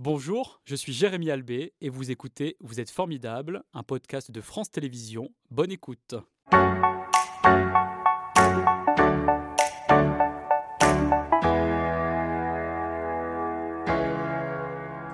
Bonjour, je suis Jérémy Albé et vous écoutez Vous êtes formidable, un podcast de France Télévisions. Bonne écoute.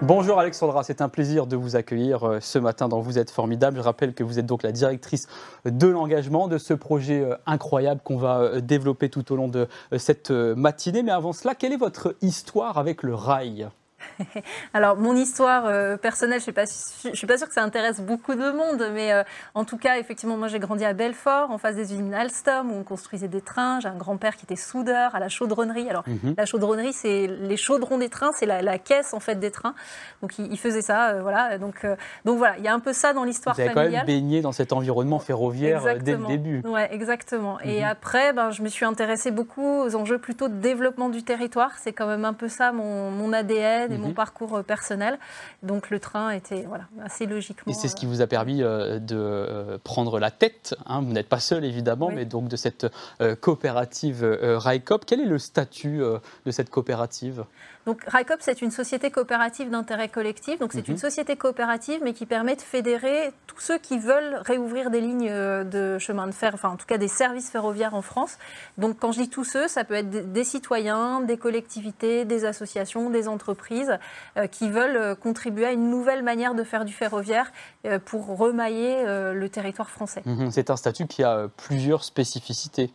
Bonjour Alexandra, c'est un plaisir de vous accueillir euh, ce matin dans Vous êtes formidable. Je rappelle que vous êtes donc la directrice de l'engagement de ce projet euh, incroyable qu'on va euh, développer tout au long de cette matinée. Mais avant cela, quelle est votre histoire avec le rail? Alors, mon histoire euh, personnelle, je ne suis pas sûre que ça intéresse beaucoup de monde, mais euh, en tout cas, effectivement, moi j'ai grandi à Belfort, en face des usines Alstom, où on construisait des trains. J'ai un grand-père qui était soudeur à la chaudronnerie. Alors, mhm. la chaudronnerie, c'est les chaudrons des trains, c'est la, caisse en fait des trains. Donc, il, faisait ça, euh, voilà. Donc, donc voilà, il y a un peu ça dans l'histoire familiale. Vous avez quand même baigné dans cet environnement ferroviaire dès le début. Oui, exactement. Et mhm. après, ben, je me suis intéressée beaucoup aux enjeux plutôt de développement du territoire. C'est quand même un peu ça mon, mon ADN mon mhm. parcours euh, personnel. Donc le train était voilà, assez logiquement. Et c'est ce qui vous a permis euh, de euh, prendre la tête. Hein. vous n'êtes pas seul évidemment, mais donc de cette coopérative RAICOP. Quel est le statut de cette coopérative? Donc RICOP, c'est une société coopérative d'intérêt collectif. Donc c'est une mhm. société coopérative, mais qui permet de fédérer tous ceux qui veulent réouvrir des lignes euh, de chemin de fer, enfin en tout cas des services ferroviaires en France. Donc quand je dis tous ceux, ça peut être des citoyens, des collectivités, des associations, des entreprises euh, qui veulent euh, contribuer à une nouvelle manière de faire du ferroviaire pour remailler le territoire français. Mhm. C'est un statut qui a plusieurs spécificités.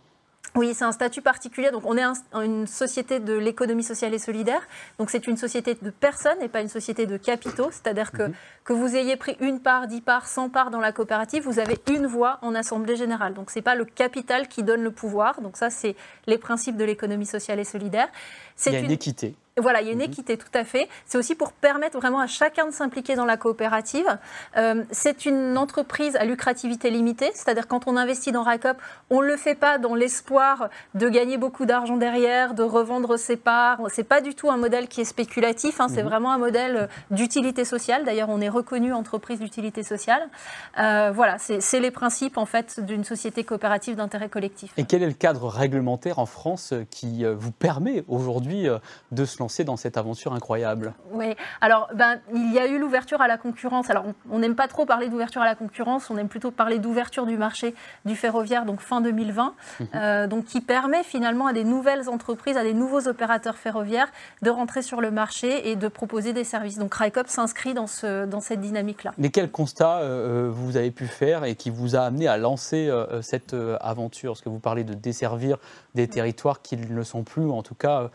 Oui, c'est un statut particulier. Donc, on est une société de l'économie sociale et solidaire. Donc, c'est une société de personnes et pas une société de capitaux. C'est-à-dire que, mhm. que vous ayez pris une part, dix parts, cent parts dans la coopérative, vous avez une voix en assemblée générale. Donc, ce n'est pas le capital qui donne le pouvoir. Donc, ça, c'est les principes de l'économie sociale et solidaire. Il y a une équité. Voilà, il y a une mhm. équité, tout à fait. C'est aussi pour permettre vraiment à chacun de s'impliquer dans la coopérative. Euh, c'est une entreprise à lucrativité limitée, c'est-à-dire quand on investit dans RACOP, on ne le fait pas dans l'espoir de gagner beaucoup d'argent derrière, de revendre ses parts. Ce n'est pas du tout un modèle qui est spéculatif, hein. c'est mhm. vraiment un modèle d'utilité sociale. D'ailleurs, on est reconnu entreprise d'utilité sociale. Euh, voilà, c'est les principes en fait d'une société coopérative d'intérêt collectif. Et quel est le cadre réglementaire en France qui euh, vous permet aujourd'hui de se lancer dans cette aventure incroyable Oui, alors ben, il y a eu l'ouverture à la concurrence. Alors on n'aime pas trop parler d'ouverture à la concurrence, on aime plutôt parler d'ouverture du marché du ferroviaire, donc fin 2020, mhm. euh, donc qui permet finalement à des nouvelles entreprises, à des nouveaux opérateurs ferroviaires de rentrer sur le marché et de proposer des services. Donc RICOP s'inscrit dans, ce, dans cette dynamique-là. Mais quel constat euh, euh, vous avez pu faire et qui vous a amené à lancer cette aventure? Parce que vous parlez de desservir des territoires qui ne le sont plus, en tout cas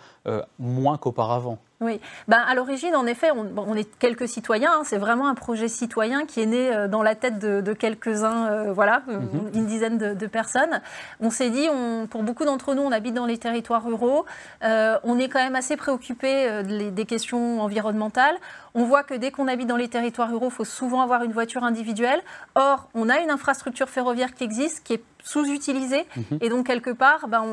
moins qu'auparavant auparavant. Oui, ben, à l'origine, en effet, on, est quelques citoyens. Hein. c'est vraiment un projet citoyen qui est né euh, dans la tête de, quelques-uns, euh, voilà, euh, mhm. une dizaine de, personnes. On s'est dit, on, pour beaucoup d'entre nous, on habite dans les territoires ruraux. on est quand même assez préoccupé des questions environnementales. On voit que dès qu'on habite dans les territoires ruraux, il faut souvent avoir une voiture individuelle. Or, on a une infrastructure ferroviaire qui existe, qui est sous-utilisée. Mhm. Et donc, quelque part, ben,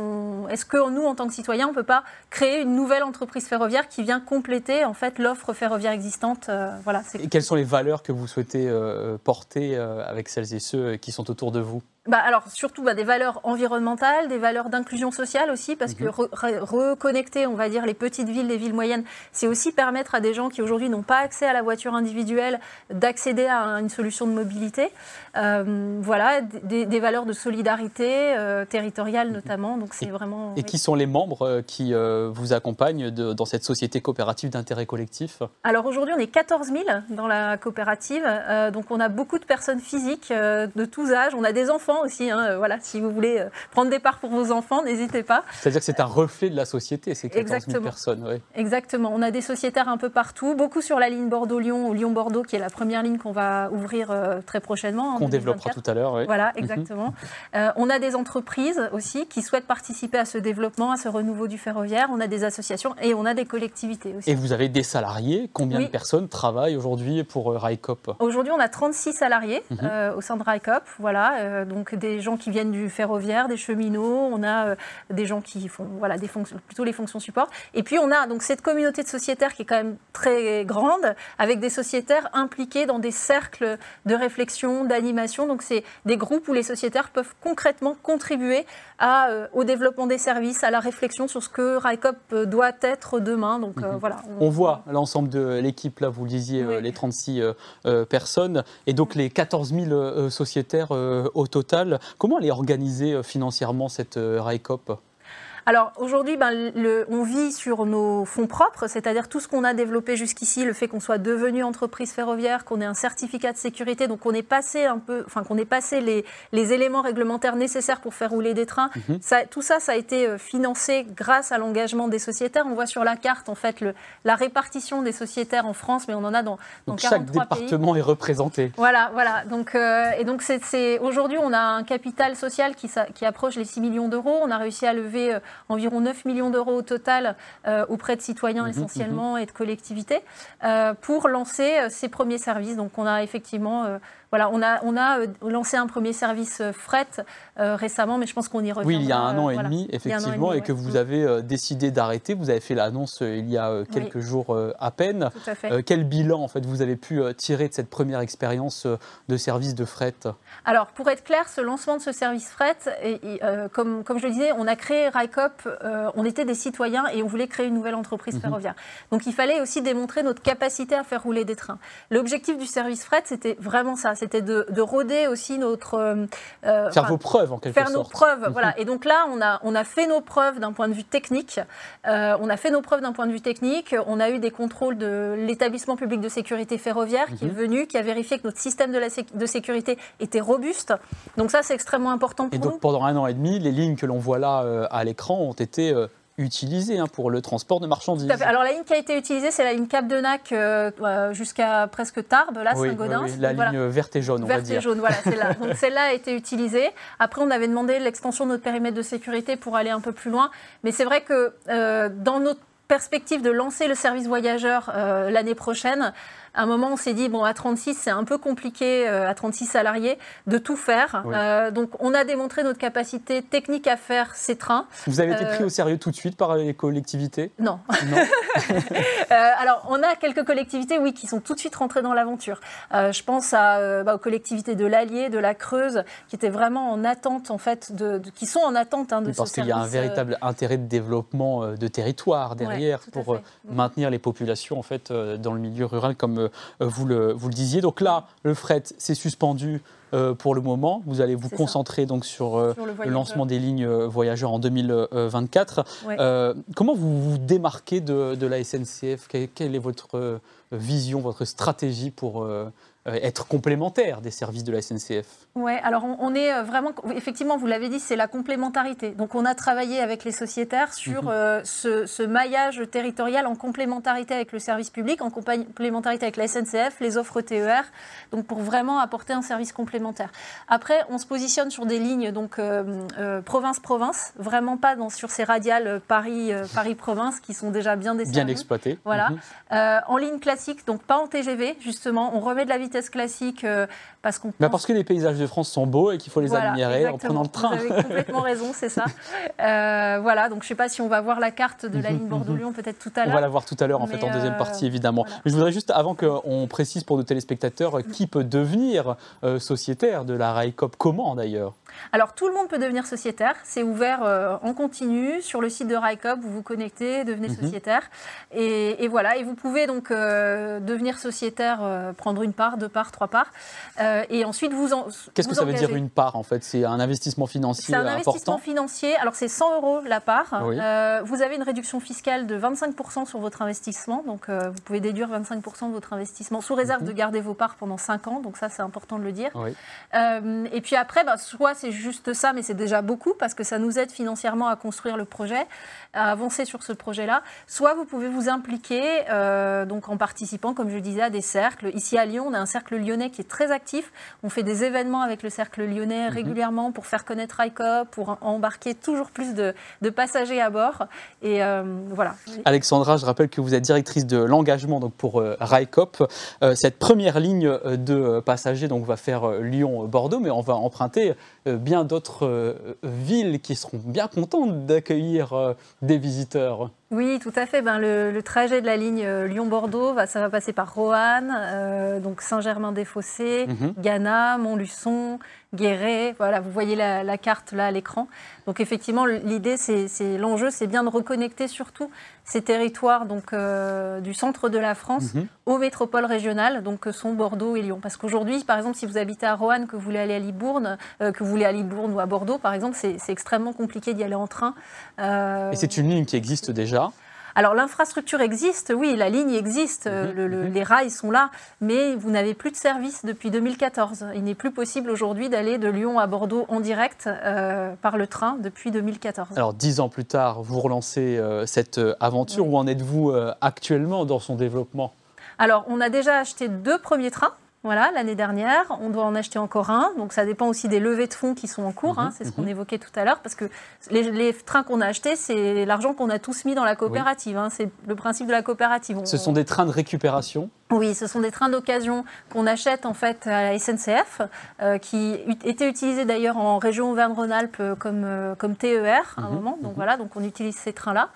est-ce que nous, en tant que citoyens, on ne peut pas créer une nouvelle entreprise ferroviaire qui vient compléter en fait l'offre ferroviaire existante. Euh, voilà, et quelles sont les valeurs que vous souhaitez euh, porter euh, avec celles et ceux qui sont autour de vous? Bah, alors surtout bah, des valeurs environnementales, des valeurs d'inclusion sociale aussi, parce que mhm. reconnecter, on va dire, les petites villes, les villes moyennes, c'est aussi permettre à des gens qui aujourd'hui n'ont pas accès à la voiture individuelle d'accéder à une solution de mobilité. Euh, voilà, des, valeurs de solidarité euh, territoriale mhm. notamment. Donc c'est vraiment. Et qui sont les membres euh, qui vous accompagnent dans cette société coopérative d'intérêt collectif? Alors aujourd'hui, on est 14 000 dans la coopérative, donc on a beaucoup de personnes physiques de tous âges, on a des enfants aussi. Hein, euh, voilà, si vous voulez euh, prendre des parts pour vos enfants, n'hésitez pas. C'est-à-dire que c'est un reflet de la société, ces 14 000 personnes. Exactement. On a des sociétaires un peu partout, beaucoup sur la ligne Bordeaux-Lyon ou Lyon-Bordeaux, qui est la première ligne qu'on va ouvrir euh, très prochainement. Qu'on développera tout à l'heure. Voilà, mhm. exactement. on a des entreprises aussi qui souhaitent participer à ce développement, à ce renouveau du ferroviaire. On a des associations et on a des collectivités aussi. Et vous avez des salariés. Combien de personnes travaillent aujourd'hui pour RICOP Aujourd'hui, on a 36 salariés mhm. au sein de RICOP. Voilà, donc donc des gens qui viennent du ferroviaire, des cheminots, on a des gens qui font voilà, des fonctions, plutôt les fonctions support. Et puis on a donc cette communauté de sociétaires qui est quand même très grande, avec des sociétaires impliqués dans des cercles de réflexion, d'animation. Donc c'est des groupes où les sociétaires peuvent concrètement contribuer à, au développement des services, à la réflexion sur ce que RICOP doit être demain. Donc mhm. voilà. On, voit l'ensemble de l'équipe là, vous le disiez, les 36 personnes, et donc les 14 000 sociétaires au total. Comment elle est organisée financièrement cette RICOP alors aujourd'hui, ben, on vit sur nos fonds propres, c'est-à-dire tout ce qu'on a développé jusqu'ici, le fait qu'on soit devenu entreprise ferroviaire, qu'on ait un certificat de sécurité, donc on est passé un peu, enfin qu'on ait passé les, les, éléments réglementaires nécessaires pour faire rouler des trains. Mhm. ça, tout ça, ça a été euh, financé grâce à l'engagement des sociétaires. On voit sur la carte en fait le, la répartition des sociétaires en France, mais on en a dans, dans donc chaque département est représenté. Voilà, voilà. Donc euh, et donc c'est aujourd'hui on a un capital social qui, qui approche les 6 millions d'euros. On a réussi à lever euh, environ 9 millions d'euros au total euh, auprès de citoyens mhm, essentiellement mhm. et de collectivités euh, pour lancer euh, ces premiers services. Donc on a effectivement voilà, on a, on a lancé un premier service fret récemment, mais je pense qu'on y reviendra. Oui, il y a un an et demi, effectivement, et, que vous avez décidé d'arrêter. Vous avez fait l'annonce il y a quelques jours à peine. Tout à fait. quel bilan, en fait, vous avez pu tirer de cette première expérience de service de fret? Alors, pour être clair, ce lancement de ce service fret, et, comme, comme je le disais, on a créé RICOP euh, on était des citoyens et on voulait créer une nouvelle entreprise mhm. ferroviaire. Donc il fallait aussi démontrer notre capacité à faire rouler des trains. L'objectif du service fret, c'était vraiment ça, c'était de, rôder aussi notre... Euh, euh, faire vos preuves en quelque sorte. Faire nos preuves, voilà. Et donc là, on a, on a fait nos preuves d'un point de vue technique. on a fait nos preuves d'un point de vue technique. On a eu des contrôles de l'établissement public de sécurité ferroviaire qui est mhm. venu, qui a vérifié que notre système de, la de sécurité était robuste. Donc ça, c'est extrêmement important pour nous. Et donc pendant un an et demi, les lignes que l'on voit là à l'écran ont été euh, utilisées hein, pour le transport de marchandises. Alors la ligne qui a été utilisée, c'est la ligne Cap de Nac euh, jusqu'à presque Tarbes, là, Saint-Gaudens. Oui, la ligne verte et jaune, on verte et jaune, voilà, celle-là. Donc celle-là a été utilisée. Après, on avait demandé l'extension de notre périmètre de sécurité pour aller un peu plus loin. Mais c'est vrai que euh, dans notre perspective de lancer le service voyageur l'année prochaine, à un moment, on s'est dit, bon, à 36, c'est un peu compliqué, euh, à 36 salariés, de tout faire. Euh, donc, on a démontré notre capacité technique à faire ces trains. Vous avez été pris euh, au sérieux tout de suite par les collectivités? Non. non. alors, on a quelques collectivités, oui, qui sont tout de suite rentrées dans l'aventure. je pense à, bah, aux collectivités de l'Allier, de la Creuse, qui étaient vraiment en attente, en fait, de, qui sont en attente hein, de Parce qu'il y a un véritable intérêt de développement de territoire derrière pour maintenir les populations, en fait, dans le milieu rural, comme euh, vous le, vous le disiez. Donc là, le fret, c'est suspendu euh, pour le moment. Vous allez vous concentrer donc sur, euh, le, lancement des lignes voyageurs en 2024. comment vous vous démarquez de, de la SNCF quelle, est votre vision, votre stratégie pour euh, être complémentaire des services de la SNCF. Oui, alors on, est euh, vraiment, effectivement, vous l'avez dit, c'est la complémentarité. Donc on a travaillé avec les sociétaires sur mhm. euh, ce, maillage territorial en complémentarité avec le service public, en complémentarité avec la SNCF, les offres TER, donc pour vraiment apporter un service complémentaire. Après, on se positionne sur des lignes donc province-province, vraiment pas dans, sur ces radiales Paris-Paris-Province qui sont déjà bien desservies. Bien exploitées. Voilà. Mhm. en ligne classique, donc pas en TGV, justement, on remet de la vitesse classique euh, parce qu'on. Bah, parce que les paysages de France sont beaux et qu'il faut les admirer en prenant le train. Vous avez complètement raison, c'est ça. Euh, voilà, donc je ne sais pas si on va voir la carte de la ligne Bordeaux-Lyon peut-être tout à l'heure. On va la voir tout à l'heure en fait en deuxième euh, partie évidemment. Mais je voudrais juste avant qu'on précise pour nos téléspectateurs qui peut devenir sociétaire de la RAICOP, comment d'ailleurs? Alors tout le monde peut devenir sociétaire, c'est ouvert euh, en continu sur le site de RICOP, vous vous connectez, devenez mhm. sociétaire. Et, voilà, et vous pouvez donc euh, devenir sociétaire, euh, prendre une part, deux parts, trois parts. et ensuite vous en. Qu'est-ce que ça veut dire une part en fait? C'est un investissement financier C'est un investissement financier, alors c'est 100 euros la part. vous avez une réduction fiscale de 25% sur votre investissement, donc vous pouvez déduire 25% de votre investissement sous réserve mhm. de garder vos parts pendant 5 ans, donc ça c'est important de le dire. et puis après, bah, soit c'est juste ça, mais c'est déjà beaucoup parce que ça nous aide financièrement à construire le projet, à avancer sur ce projet-là. Soit vous pouvez vous impliquer euh, donc en participant, comme je disais, à des cercles. Ici à Lyon, on a cercle lyonnais qui est très actif. On fait des événements avec le cercle lyonnais mhm. régulièrement pour faire connaître RICOP, pour embarquer toujours plus de, passagers à bord. Et euh, voilà. Alexandra, je rappelle que vous êtes directrice de l'engagement donc pour euh, RICOP. cette première ligne de passagers donc va faire Lyon-Bordeaux, mais on va emprunter bien d'autres villes qui seront bien contentes d'accueillir des visiteurs. Oui, tout à fait. Ben, le, trajet de la ligne euh, Lyon-Bordeaux, ça va passer par Roanne, euh, donc Saint-Germain-des-Fossés, mhm. Ghana, Montluçon, Guéret. Voilà, vous voyez la, carte là à l'écran. Donc effectivement, l'idée, c'est l'enjeu, c'est bien de reconnecter surtout ces territoires donc euh, du centre de la France mhm. aux métropoles régionales, donc que sont Bordeaux et Lyon. Parce qu'aujourd'hui, par exemple, si vous habitez à Roanne, que vous voulez aller à Libourne, euh, que vous voulez aller à Libourne ou à Bordeaux, par exemple, c'est extrêmement compliqué d'y aller en train. Euh, et c'est une ligne qui existe déjà alors l'infrastructure existe, oui, la ligne existe, mhm, mhm. les rails sont là, mais vous n'avez plus de service depuis 2014. Il n'est plus possible aujourd'hui d'aller de Lyon à Bordeaux en direct euh, par le train depuis 2014. Alors dix ans plus tard, vous relancez euh, cette euh, aventure. Où en êtes-vous actuellement dans son développement? Alors on a déjà acheté deux premiers trains. Voilà, l'année dernière, on doit en acheter encore un. Donc ça dépend aussi des levées de fonds qui sont en cours. Hein. Mhm, c'est ce qu'on mhm. évoquait tout à l'heure, parce que les, trains qu'on a achetés, c'est l'argent qu'on a tous mis dans la coopérative. Hein. C'est le principe de la coopérative. Ce sont des trains de récupération oui, ce sont des trains d'occasion qu'on achète en fait à la SNCF, euh, qui étaient utilisés d'ailleurs en région Auvergne-Rhône-Alpes euh, comme, euh, comme TER à un mhm, moment. Donc voilà, donc on utilise ces trains-là.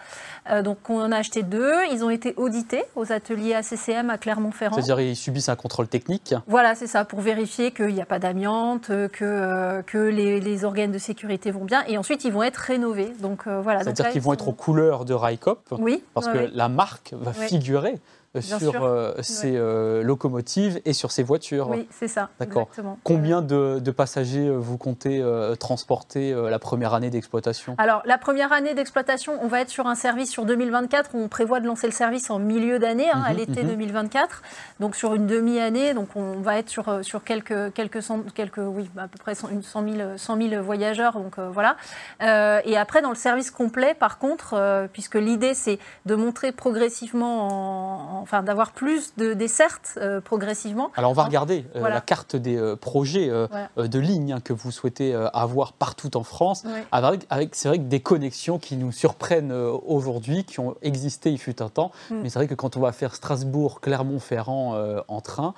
donc on en a acheté deux. Ils ont été audités aux ateliers ACCM à Clermont-Ferrand. C'est-à-dire ils subissent un contrôle technique. Voilà, c'est ça, pour vérifier qu'il n'y a pas d'amiante, que, que les, organes de sécurité vont bien, et ensuite ils vont être rénovés. Donc voilà. C'est-à-dire qu'ils vont être aux couleurs de RICOP. Oui. Parce que la marque va figurer sur euh, ces euh, locomotives et sur ces voitures. Oui, c'est ça. D'accord. Combien de, passagers euh, vous comptez transporter la première année d'exploitation? Alors, la première année d'exploitation, on va être sur un service sur 2024. On prévoit de lancer le service en milieu d'année, hein, à mhm, l'été 2024. Mhm. Donc, sur une demi-année. Donc, on va être sur, sur quelques, quelques, quelques, oui, à peu près 100 000, 100 000 voyageurs. Donc, voilà. et après, dans le service complet, par contre, puisque l'idée, c'est de montrer progressivement en enfin d'avoir plus de dessertes euh, progressivement. Alors on va regarder euh, la carte des euh, projets de lignes hein, que vous souhaitez avoir partout en France, avec, c'est vrai que des connexions qui nous surprennent aujourd'hui, qui ont existé il fut un temps, mm. mais c'est vrai que quand on va faire Strasbourg-Clermont-Ferrand en train,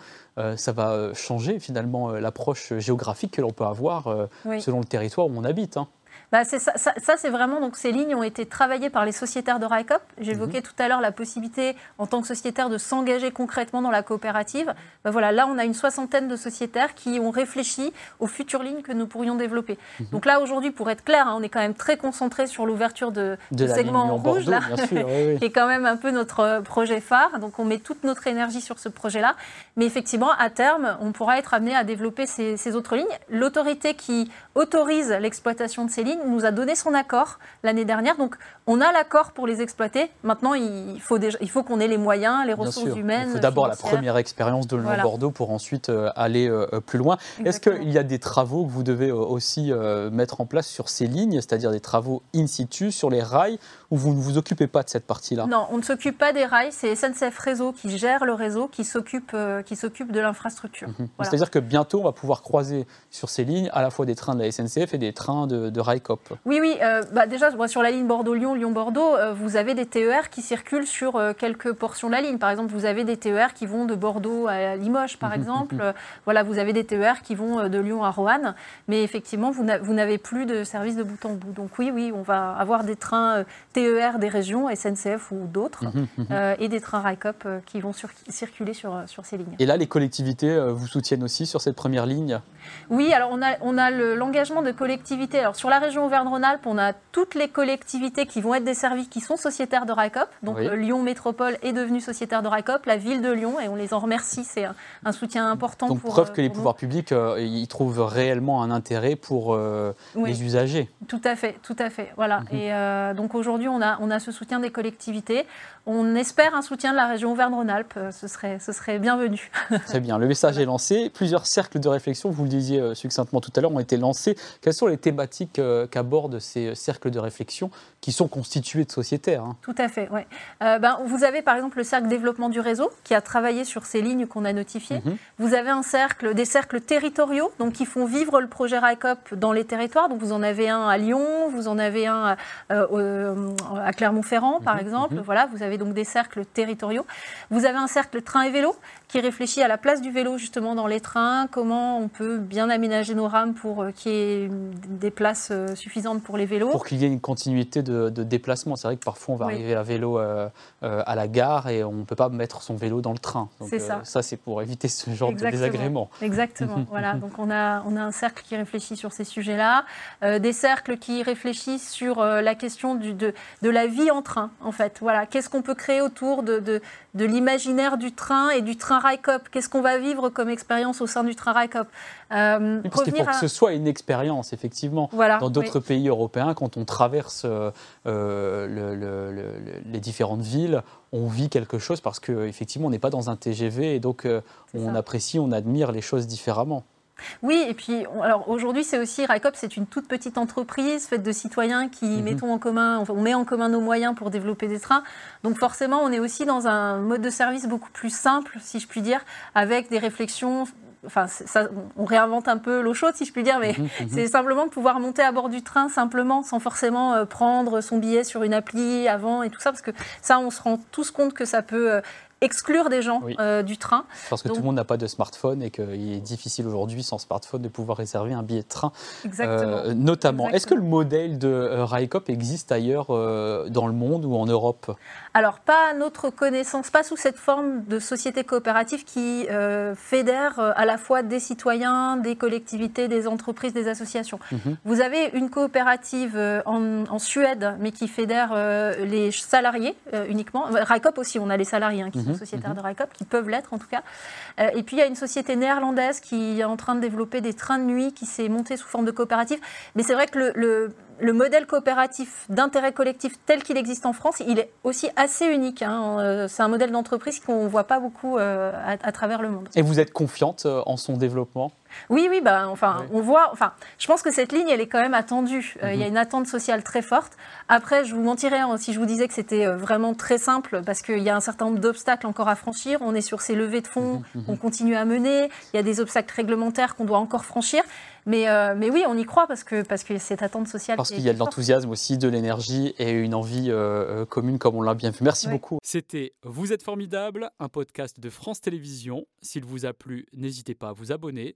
ça va changer finalement l'approche géographique que l'on peut avoir selon le territoire où on habite. Hein. Bah, ça, ça, c'est vraiment, donc ces lignes ont été travaillées par les sociétaires de RICOP. J'évoquais mhm. tout à l'heure la possibilité, en tant que sociétaire, de s'engager concrètement dans la coopérative. Bah, voilà, là, on a une soixantaine de sociétaires qui ont réfléchi aux futures lignes que nous pourrions développer. Mhm. Donc là, aujourd'hui, pour être clair, hein, on est quand même très concentré sur l'ouverture de, de segment rouge, là, qui est quand même un peu notre euh, projet phare. Donc on met toute notre énergie sur ce projet-là. Mais effectivement, à terme, on pourra être amené à développer ces, ces autres lignes. L'autorité qui autorise l'exploitation de ces lignes nous a donné son accord l'année dernière. Donc, on a l'accord pour les exploiter. Maintenant, il faut, déjà, il faut qu'on ait les moyens, les ressources humaines. Il faut d'abord la première expérience de Lyon-Bordeaux pour ensuite euh, aller euh, plus loin. Est-ce qu'il y a des travaux que vous devez euh, aussi mettre en place sur ces lignes, c'est-à-dire des travaux in situ sur les rails, ou vous ne vous occupez pas de cette partie-là? Non, on ne s'occupe pas des rails. C'est SNCF Réseau qui gère le réseau, qui s'occupe de l'infrastructure. Mhm. C'est-à-dire que bientôt, on va pouvoir croiser sur ces lignes à la fois des trains de la SNCF et des trains de, de oui, oui. Euh, bah déjà, sur la ligne Bordeaux-Lyon, Lyon-Bordeaux, euh, vous avez des TER qui circulent sur euh, quelques portions de la ligne. Par exemple, vous avez des TER qui vont de Bordeaux à Limoges, par exemple. voilà, vous avez des TER qui vont de Lyon à Roanne. Mais effectivement, vous n'avez plus de service de bout en bout. Donc oui, oui, on va avoir des trains TER des régions, SNCF ou d'autres, et des trains RICOP qui vont circuler sur, sur ces lignes. Et là, les collectivités vous soutiennent aussi sur cette première ligne? Oui, alors on a, on a l'engagement de collectivités. Alors sur la région Auvergne-Rhône-Alpes, on a toutes les collectivités qui vont être desservies, qui sont sociétaires de RICOP. Donc euh, Lyon Métropole est devenue sociétaire de RICOP, la ville de Lyon, et on les en remercie. C'est un, soutien important. Donc preuve que euh, les pouvoirs publics euh, y trouvent réellement un intérêt pour les usagers. Tout à fait, tout à fait. Voilà. Mhm. Et donc aujourd'hui, on a, on a ce soutien des collectivités. On espère un soutien de la région Auvergne-Rhône-Alpes. Ce serait, ce serait bienvenu. Très bien. Le message est lancé. Plusieurs cercles de réflexion, vous le disiez succinctement tout à l'heure, ont été lancés. Quelles sont les thématiques qu'abordent ces cercles de réflexion qui sont constitués de sociétaires. Hein. Tout à fait, oui. ben, vous avez par exemple le cercle développement du réseau qui a travaillé sur ces lignes qu'on a notifiées. Mhm. Vous avez un cercle, des cercles territoriaux donc qui font vivre le projet RICOP dans les territoires. Donc vous en avez un à Lyon, vous en avez un à Clermont-Ferrand par mhm. exemple. Mhm. Voilà, vous avez donc des cercles territoriaux. Vous avez un cercle train et vélo qui réfléchit à la place du vélo justement dans les trains, comment on peut bien aménager nos rames pour euh, qu'il y ait des places euh, suffisantes pour les vélos. Pour qu'il y ait une continuité de, déplacement. C'est vrai que parfois on va arriver à vélo euh, à la gare et on ne peut pas mettre son vélo dans le train. C'est ça. ça c'est pour éviter ce genre de désagrément. Exactement. voilà. Donc on a, on a un cercle qui réfléchit sur ces sujets-là, des cercles qui réfléchissent sur la question du, de, de, la vie en train en fait. Voilà. Qu'est-ce qu'on peut créer autour de, de, de l'imaginaire du train et du train RICOP Qu'est-ce qu'on va vivre comme expérience au sein du train RICOP euh, Parce qu'il faut que ce soit une expérience, effectivement. Dans d'autres pays européens, quand on traverse euh, euh, les différentes villes, on vit quelque chose parce qu'effectivement, on n'est pas dans un TGV et donc on apprécie, on admire les choses différemment. Oui, et puis alors aujourd'hui c'est aussi RICOP, c'est une toute petite entreprise faite de citoyens qui mhm. mettons en commun, on met en commun nos moyens pour développer des trains. Donc forcément, on est aussi dans un mode de service beaucoup plus simple, si je puis dire, avec des réflexions enfin, ça, on réinvente un peu l'eau chaude, si je puis dire, mais mhm, mhm. c'est simplement pouvoir monter à bord du train simplement, sans forcément euh, prendre son billet sur une appli avant et tout ça, parce que ça, on se rend tous compte que ça peut euh, exclure des gens euh, du train. Parce que tout le monde n'a pas de smartphone et qu'il est difficile aujourd'hui sans smartphone de pouvoir réserver un billet de train. Exactement. notamment. Est-ce que le modèle de euh, existe ailleurs dans le monde ou en Europe? Alors, pas à notre connaissance, pas sous cette forme de société coopérative qui fédère à la fois des citoyens, des collectivités, des entreprises, des associations. Mhm. Vous avez une coopérative en, Suède, mais qui fédère les salariés uniquement. RICOP aussi, on a les salariés hein, qui Mhm, sociétaires mhm. de RICOP, qui peuvent l'être en tout cas. Euh, et puis il y a une société néerlandaise qui est en train de développer des trains de nuit, qui s'est montée sous forme de coopérative. Mais c'est vrai que le, le modèle coopératif d'intérêt collectif tel qu'il existe en France, il est aussi assez unique. Hein. Euh, c'est un modèle d'entreprise qu'on ne voit pas beaucoup euh, à, travers le monde. Et vous êtes confiante en son développement? Oui, oui, bah, enfin, on voit. Enfin, je pense que cette ligne, elle est quand même attendue. Euh, il y a mhm. une attente sociale très forte. Après, je vous mentirais hein, si je vous disais que c'était euh, vraiment très simple, parce qu'il y a un certain nombre d'obstacles encore à franchir. On est sur ces levées de fonds mhm, mhm. qu'on continue à mener. Il y a des obstacles réglementaires qu'on doit encore franchir. Mais, euh, mais, oui, on y croit parce que, parce que cette attente sociale. Parce qu'il y a de l'enthousiasme aussi, de l'énergie et une envie commune, comme on l'a bien vu. Merci beaucoup. C'était Vous êtes formidable, un podcast de France Télévisions. S'il vous a plu, n'hésitez pas à vous abonner.